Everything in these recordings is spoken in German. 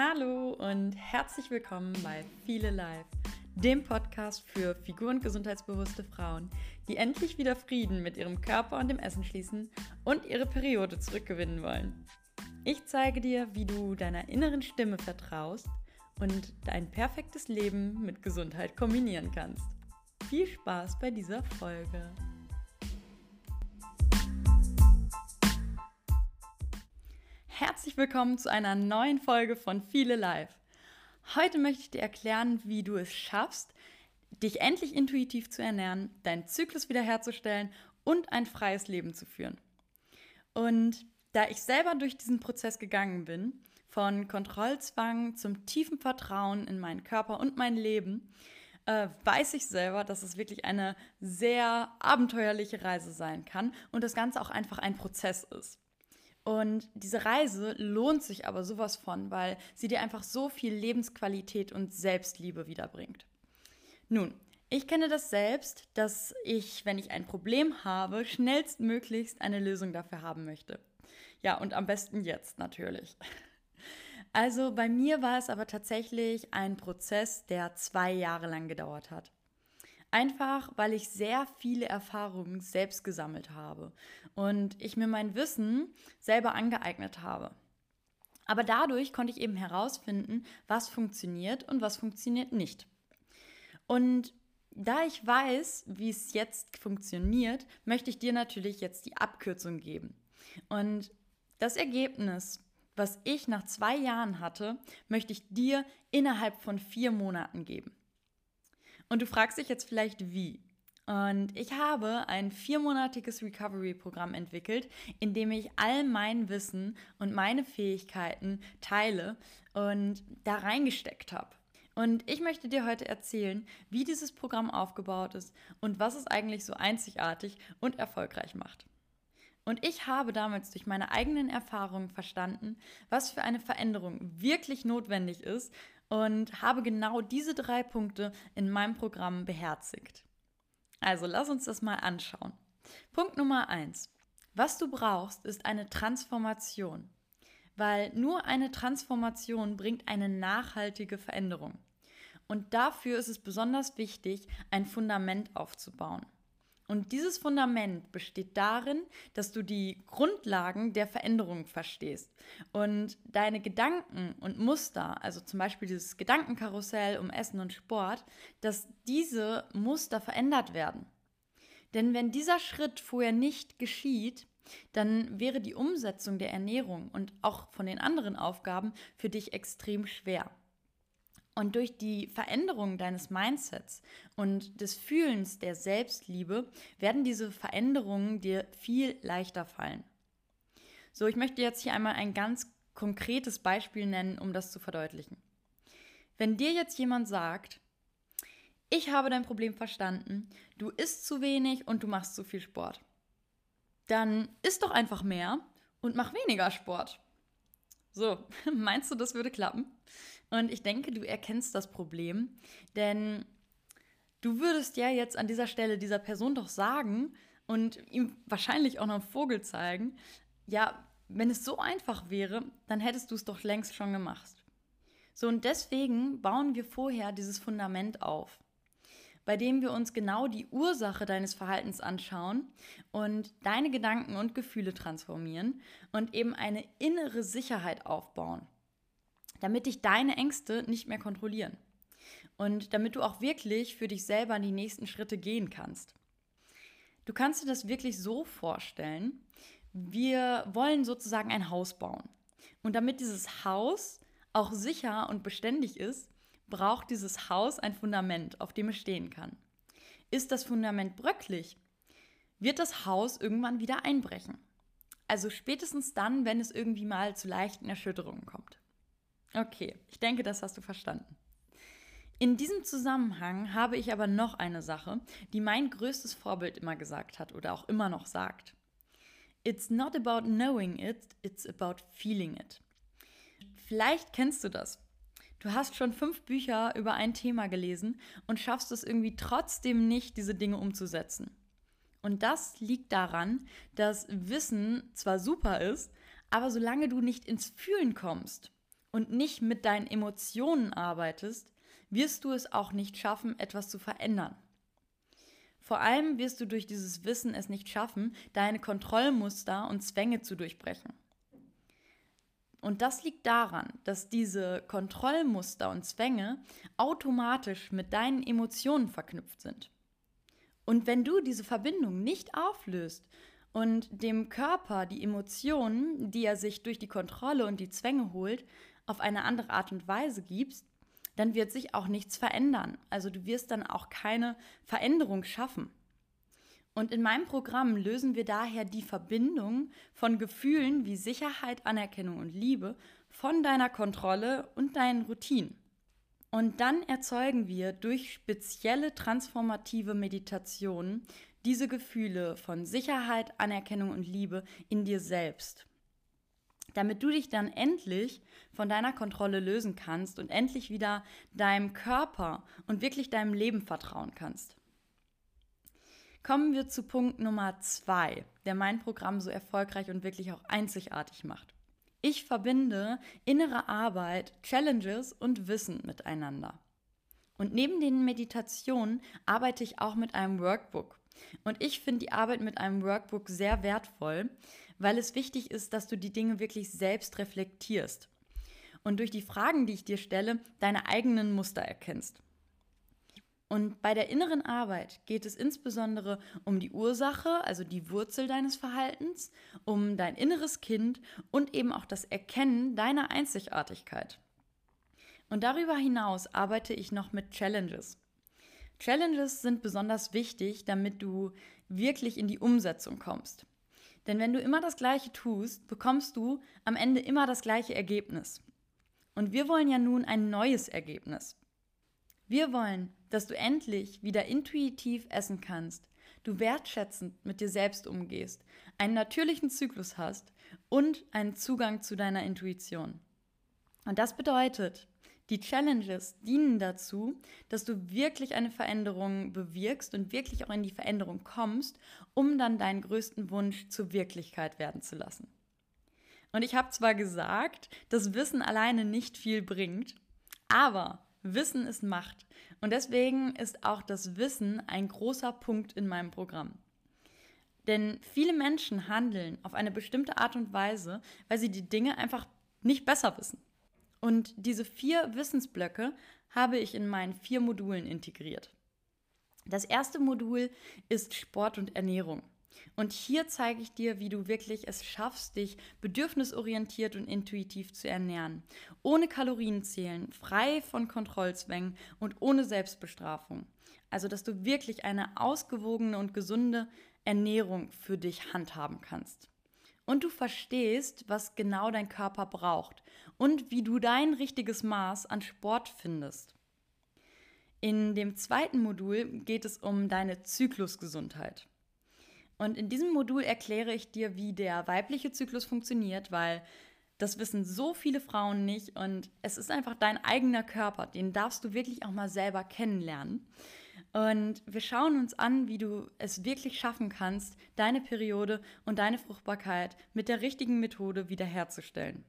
Hallo und herzlich willkommen bei Viele Live, dem Podcast für figur- und gesundheitsbewusste Frauen, die endlich wieder Frieden mit ihrem Körper und dem Essen schließen und ihre Periode zurückgewinnen wollen. Ich zeige dir, wie du deiner inneren Stimme vertraust und dein perfektes Leben mit Gesundheit kombinieren kannst. Viel Spaß bei dieser Folge. Herzlich willkommen zu einer neuen Folge von Viele Live. Heute möchte ich dir erklären, wie du es schaffst, dich endlich intuitiv zu ernähren, deinen Zyklus wiederherzustellen und ein freies Leben zu führen. Und da ich selber durch diesen Prozess gegangen bin, von Kontrollzwang zum tiefen Vertrauen in meinen Körper und mein Leben, äh, weiß ich selber, dass es wirklich eine sehr abenteuerliche Reise sein kann und das Ganze auch einfach ein Prozess ist. Und diese Reise lohnt sich aber sowas von, weil sie dir einfach so viel Lebensqualität und Selbstliebe wiederbringt. Nun, ich kenne das selbst, dass ich, wenn ich ein Problem habe, schnellstmöglichst eine Lösung dafür haben möchte. Ja, und am besten jetzt natürlich. Also bei mir war es aber tatsächlich ein Prozess, der zwei Jahre lang gedauert hat. Einfach, weil ich sehr viele Erfahrungen selbst gesammelt habe und ich mir mein Wissen selber angeeignet habe. Aber dadurch konnte ich eben herausfinden, was funktioniert und was funktioniert nicht. Und da ich weiß, wie es jetzt funktioniert, möchte ich dir natürlich jetzt die Abkürzung geben. Und das Ergebnis, was ich nach zwei Jahren hatte, möchte ich dir innerhalb von vier Monaten geben. Und du fragst dich jetzt vielleicht, wie? Und ich habe ein viermonatiges Recovery-Programm entwickelt, in dem ich all mein Wissen und meine Fähigkeiten teile und da reingesteckt habe. Und ich möchte dir heute erzählen, wie dieses Programm aufgebaut ist und was es eigentlich so einzigartig und erfolgreich macht. Und ich habe damals durch meine eigenen Erfahrungen verstanden, was für eine Veränderung wirklich notwendig ist und habe genau diese drei Punkte in meinem Programm beherzigt. Also lass uns das mal anschauen. Punkt Nummer eins: Was du brauchst, ist eine Transformation, weil nur eine Transformation bringt eine nachhaltige Veränderung. Und dafür ist es besonders wichtig, ein Fundament aufzubauen. Und dieses Fundament besteht darin, dass du die Grundlagen der Veränderung verstehst und deine Gedanken und Muster, also zum Beispiel dieses Gedankenkarussell um Essen und Sport, dass diese Muster verändert werden. Denn wenn dieser Schritt vorher nicht geschieht, dann wäre die Umsetzung der Ernährung und auch von den anderen Aufgaben für dich extrem schwer. Und durch die Veränderung deines Mindsets und des Fühlens der Selbstliebe werden diese Veränderungen dir viel leichter fallen. So, ich möchte jetzt hier einmal ein ganz konkretes Beispiel nennen, um das zu verdeutlichen. Wenn dir jetzt jemand sagt, ich habe dein Problem verstanden, du isst zu wenig und du machst zu viel Sport, dann isst doch einfach mehr und mach weniger Sport. So, meinst du, das würde klappen? Und ich denke, du erkennst das Problem, denn du würdest ja jetzt an dieser Stelle dieser Person doch sagen und ihm wahrscheinlich auch noch einen Vogel zeigen, ja, wenn es so einfach wäre, dann hättest du es doch längst schon gemacht. So, und deswegen bauen wir vorher dieses Fundament auf, bei dem wir uns genau die Ursache deines Verhaltens anschauen und deine Gedanken und Gefühle transformieren und eben eine innere Sicherheit aufbauen damit dich deine Ängste nicht mehr kontrollieren und damit du auch wirklich für dich selber die nächsten Schritte gehen kannst. Du kannst dir das wirklich so vorstellen, wir wollen sozusagen ein Haus bauen. Und damit dieses Haus auch sicher und beständig ist, braucht dieses Haus ein Fundament, auf dem es stehen kann. Ist das Fundament bröcklig, wird das Haus irgendwann wieder einbrechen. Also spätestens dann, wenn es irgendwie mal zu leichten Erschütterungen kommt. Okay, ich denke, das hast du verstanden. In diesem Zusammenhang habe ich aber noch eine Sache, die mein größtes Vorbild immer gesagt hat oder auch immer noch sagt. It's not about knowing it, it's about feeling it. Vielleicht kennst du das. Du hast schon fünf Bücher über ein Thema gelesen und schaffst es irgendwie trotzdem nicht, diese Dinge umzusetzen. Und das liegt daran, dass Wissen zwar super ist, aber solange du nicht ins Fühlen kommst und nicht mit deinen Emotionen arbeitest, wirst du es auch nicht schaffen, etwas zu verändern. Vor allem wirst du durch dieses Wissen es nicht schaffen, deine Kontrollmuster und Zwänge zu durchbrechen. Und das liegt daran, dass diese Kontrollmuster und Zwänge automatisch mit deinen Emotionen verknüpft sind. Und wenn du diese Verbindung nicht auflöst und dem Körper die Emotionen, die er sich durch die Kontrolle und die Zwänge holt, auf eine andere Art und Weise gibst, dann wird sich auch nichts verändern. Also du wirst dann auch keine Veränderung schaffen. Und in meinem Programm lösen wir daher die Verbindung von Gefühlen wie Sicherheit, Anerkennung und Liebe von deiner Kontrolle und deinen Routinen. Und dann erzeugen wir durch spezielle transformative Meditationen diese Gefühle von Sicherheit, Anerkennung und Liebe in dir selbst damit du dich dann endlich von deiner Kontrolle lösen kannst und endlich wieder deinem Körper und wirklich deinem Leben vertrauen kannst. Kommen wir zu Punkt Nummer zwei, der mein Programm so erfolgreich und wirklich auch einzigartig macht. Ich verbinde innere Arbeit, Challenges und Wissen miteinander. Und neben den Meditationen arbeite ich auch mit einem Workbook. Und ich finde die Arbeit mit einem Workbook sehr wertvoll, weil es wichtig ist, dass du die Dinge wirklich selbst reflektierst und durch die Fragen, die ich dir stelle, deine eigenen Muster erkennst. Und bei der inneren Arbeit geht es insbesondere um die Ursache, also die Wurzel deines Verhaltens, um dein inneres Kind und eben auch das Erkennen deiner Einzigartigkeit. Und darüber hinaus arbeite ich noch mit Challenges. Challenges sind besonders wichtig, damit du wirklich in die Umsetzung kommst. Denn wenn du immer das Gleiche tust, bekommst du am Ende immer das gleiche Ergebnis. Und wir wollen ja nun ein neues Ergebnis. Wir wollen, dass du endlich wieder intuitiv essen kannst, du wertschätzend mit dir selbst umgehst, einen natürlichen Zyklus hast und einen Zugang zu deiner Intuition. Und das bedeutet, die Challenges dienen dazu, dass du wirklich eine Veränderung bewirkst und wirklich auch in die Veränderung kommst, um dann deinen größten Wunsch zur Wirklichkeit werden zu lassen. Und ich habe zwar gesagt, dass Wissen alleine nicht viel bringt, aber Wissen ist Macht. Und deswegen ist auch das Wissen ein großer Punkt in meinem Programm. Denn viele Menschen handeln auf eine bestimmte Art und Weise, weil sie die Dinge einfach nicht besser wissen. Und diese vier Wissensblöcke habe ich in meinen vier Modulen integriert. Das erste Modul ist Sport und Ernährung. Und hier zeige ich dir, wie du wirklich es schaffst, dich bedürfnisorientiert und intuitiv zu ernähren. Ohne Kalorienzählen, frei von Kontrollzwängen und ohne Selbstbestrafung. Also, dass du wirklich eine ausgewogene und gesunde Ernährung für dich handhaben kannst und du verstehst, was genau dein Körper braucht und wie du dein richtiges Maß an Sport findest. In dem zweiten Modul geht es um deine Zyklusgesundheit. Und in diesem Modul erkläre ich dir, wie der weibliche Zyklus funktioniert, weil das wissen so viele Frauen nicht und es ist einfach dein eigener Körper, den darfst du wirklich auch mal selber kennenlernen. Und wir schauen uns an, wie du es wirklich schaffen kannst, deine Periode und deine Fruchtbarkeit mit der richtigen Methode wiederherzustellen.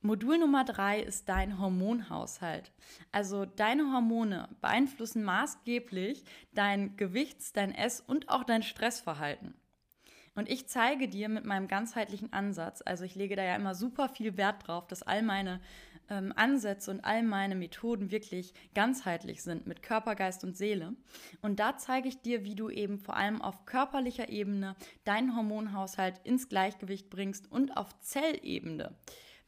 Modul Nummer drei ist dein Hormonhaushalt. Also deine Hormone beeinflussen maßgeblich dein Gewichts-, dein Ess- und auch dein Stressverhalten. Und ich zeige dir mit meinem ganzheitlichen Ansatz, also ich lege da ja immer super viel Wert drauf, dass all meine ähm, Ansätze und all meine Methoden wirklich ganzheitlich sind mit Körper, Geist und Seele. Und da zeige ich dir, wie du eben vor allem auf körperlicher Ebene deinen Hormonhaushalt ins Gleichgewicht bringst und auf Zellebene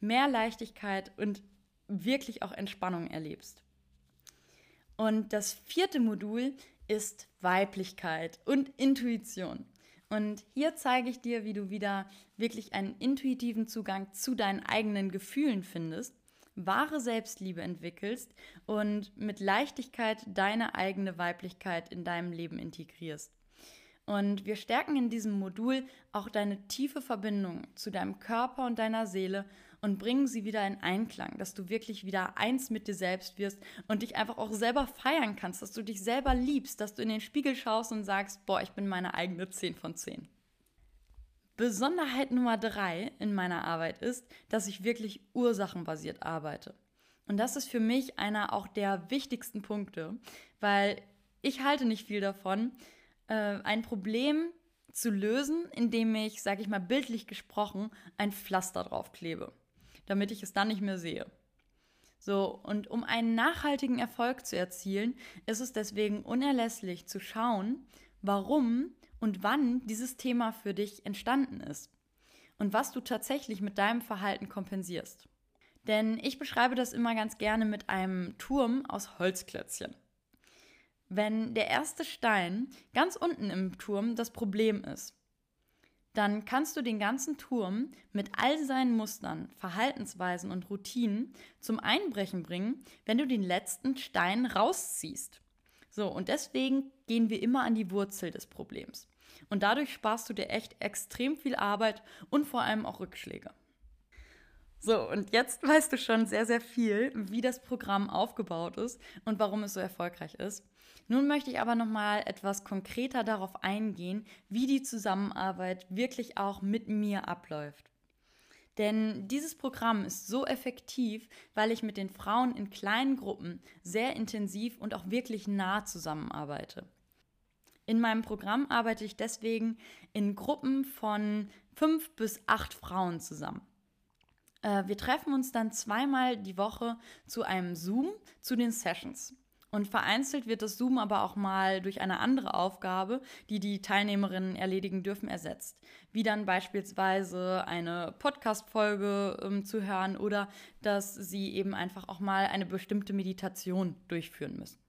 mehr Leichtigkeit und wirklich auch Entspannung erlebst. Und das vierte Modul ist Weiblichkeit und Intuition. Und hier zeige ich dir, wie du wieder wirklich einen intuitiven Zugang zu deinen eigenen Gefühlen findest wahre Selbstliebe entwickelst und mit Leichtigkeit deine eigene Weiblichkeit in deinem Leben integrierst. Und wir stärken in diesem Modul auch deine tiefe Verbindung zu deinem Körper und deiner Seele und bringen sie wieder in Einklang, dass du wirklich wieder eins mit dir selbst wirst und dich einfach auch selber feiern kannst, dass du dich selber liebst, dass du in den Spiegel schaust und sagst, boah, ich bin meine eigene 10 von 10. Besonderheit Nummer drei in meiner Arbeit ist, dass ich wirklich ursachenbasiert arbeite. Und das ist für mich einer auch der wichtigsten Punkte, weil ich halte nicht viel davon, äh, ein Problem zu lösen, indem ich, sage ich mal bildlich gesprochen, ein Pflaster draufklebe, damit ich es dann nicht mehr sehe. So, und um einen nachhaltigen Erfolg zu erzielen, ist es deswegen unerlässlich zu schauen, warum und wann dieses Thema für dich entstanden ist und was du tatsächlich mit deinem Verhalten kompensierst. Denn ich beschreibe das immer ganz gerne mit einem Turm aus Holzklötzchen. Wenn der erste Stein ganz unten im Turm das Problem ist, dann kannst du den ganzen Turm mit all seinen Mustern, Verhaltensweisen und Routinen zum Einbrechen bringen, wenn du den letzten Stein rausziehst. So, und deswegen gehen wir immer an die Wurzel des Problems. Und dadurch sparst du dir echt extrem viel Arbeit und vor allem auch Rückschläge. So, und jetzt weißt du schon sehr, sehr viel, wie das Programm aufgebaut ist und warum es so erfolgreich ist. Nun möchte ich aber noch mal etwas konkreter darauf eingehen, wie die Zusammenarbeit wirklich auch mit mir abläuft. Denn dieses Programm ist so effektiv, weil ich mit den Frauen in kleinen Gruppen sehr intensiv und auch wirklich nah zusammenarbeite. In meinem Programm arbeite ich deswegen in Gruppen von fünf bis acht Frauen zusammen. Äh, wir treffen uns dann zweimal die Woche zu einem Zoom zu den Sessions. Und vereinzelt wird das Zoom aber auch mal durch eine andere Aufgabe, die die Teilnehmerinnen erledigen dürfen, ersetzt. Wie dann beispielsweise eine Podcast-Folge ähm, zu hören oder dass sie eben einfach auch mal eine bestimmte Meditation durchführen müssen.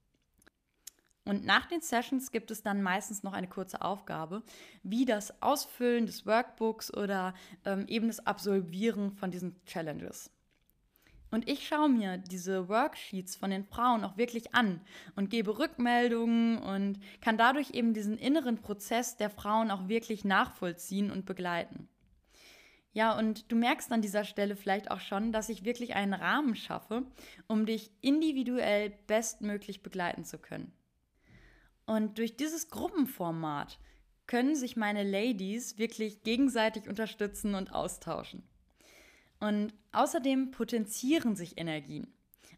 Und nach den Sessions gibt es dann meistens noch eine kurze Aufgabe, wie das Ausfüllen des Workbooks oder ähm, eben das Absolvieren von diesen Challenges. Und ich schaue mir diese Worksheets von den Frauen auch wirklich an und gebe Rückmeldungen und kann dadurch eben diesen inneren Prozess der Frauen auch wirklich nachvollziehen und begleiten. Ja, und du merkst an dieser Stelle vielleicht auch schon, dass ich wirklich einen Rahmen schaffe, um dich individuell bestmöglich begleiten zu können. Und durch dieses Gruppenformat können sich meine Ladies wirklich gegenseitig unterstützen und austauschen. Und außerdem potenzieren sich Energien.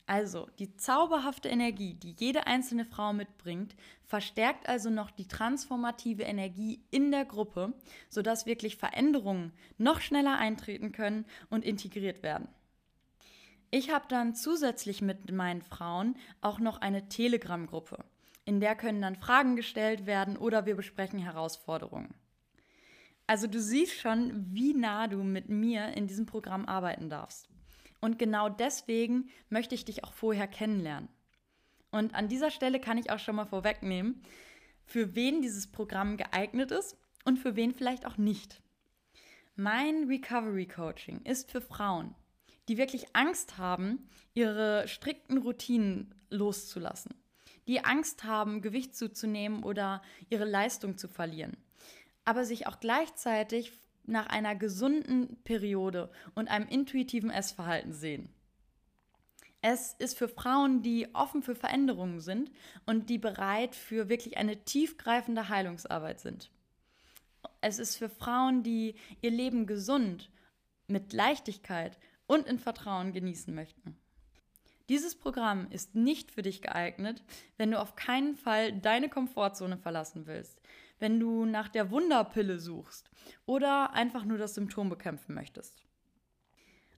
Also die zauberhafte Energie, die jede einzelne Frau mitbringt, verstärkt also noch die transformative Energie in der Gruppe, sodass wirklich Veränderungen noch schneller eintreten können und integriert werden. Ich habe dann zusätzlich mit meinen Frauen auch noch eine Telegram-Gruppe. In der können dann Fragen gestellt werden oder wir besprechen Herausforderungen. Also du siehst schon, wie nah du mit mir in diesem Programm arbeiten darfst. Und genau deswegen möchte ich dich auch vorher kennenlernen. Und an dieser Stelle kann ich auch schon mal vorwegnehmen, für wen dieses Programm geeignet ist und für wen vielleicht auch nicht. Mein Recovery Coaching ist für Frauen, die wirklich Angst haben, ihre strikten Routinen loszulassen die Angst haben, Gewicht zuzunehmen oder ihre Leistung zu verlieren, aber sich auch gleichzeitig nach einer gesunden Periode und einem intuitiven Essverhalten sehen. Es ist für Frauen, die offen für Veränderungen sind und die bereit für wirklich eine tiefgreifende Heilungsarbeit sind. Es ist für Frauen, die ihr Leben gesund, mit Leichtigkeit und in Vertrauen genießen möchten. Dieses Programm ist nicht für dich geeignet, wenn du auf keinen Fall deine Komfortzone verlassen willst, wenn du nach der Wunderpille suchst oder einfach nur das Symptom bekämpfen möchtest.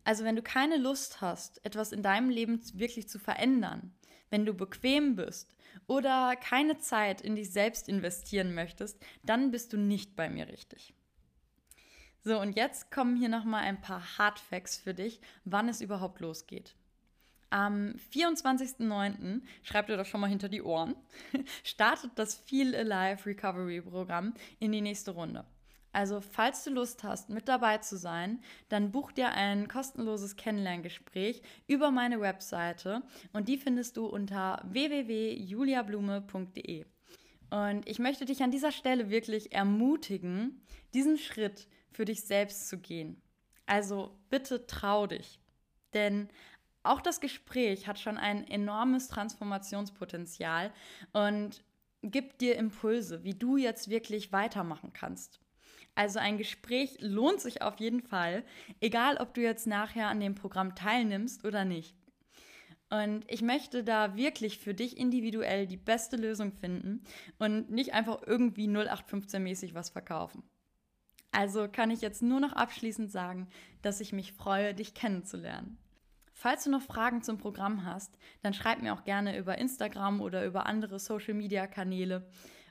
Also wenn du keine Lust hast, etwas in deinem Leben wirklich zu verändern, wenn du bequem bist oder keine Zeit in dich selbst investieren möchtest, dann bist du nicht bei mir richtig. So, und jetzt kommen hier nochmal ein paar Hardfacts für dich, wann es überhaupt losgeht. Am 24.09., schreibt ihr das schon mal hinter die Ohren, startet das Feel Alive Recovery Programm in die nächste Runde. Also, falls du Lust hast, mit dabei zu sein, dann buch dir ein kostenloses Kennenlerngespräch über meine Webseite und die findest du unter www.juliablume.de. Und ich möchte dich an dieser Stelle wirklich ermutigen, diesen Schritt für dich selbst zu gehen. Also bitte trau dich. Denn auch das Gespräch hat schon ein enormes Transformationspotenzial und gibt dir Impulse, wie du jetzt wirklich weitermachen kannst. Also ein Gespräch lohnt sich auf jeden Fall, egal ob du jetzt nachher an dem Programm teilnimmst oder nicht. Und ich möchte da wirklich für dich individuell die beste Lösung finden und nicht einfach irgendwie 0815-mäßig was verkaufen. Also kann ich jetzt nur noch abschließend sagen, dass ich mich freue, dich kennenzulernen. Falls du noch Fragen zum Programm hast, dann schreib mir auch gerne über Instagram oder über andere Social-Media-Kanäle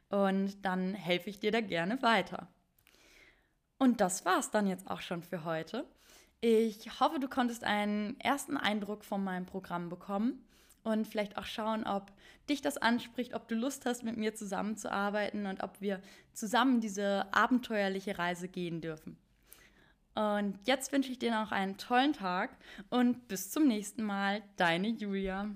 und dann helfe ich dir da gerne weiter. Und das war's dann jetzt auch schon für heute. Ich hoffe, du konntest einen ersten Eindruck von meinem Programm bekommen und vielleicht auch schauen, ob dich das anspricht, ob du Lust hast, mit mir zusammenzuarbeiten und ob wir zusammen diese abenteuerliche Reise gehen dürfen. Und jetzt wünsche ich dir noch einen tollen Tag und bis zum nächsten Mal, deine Julia.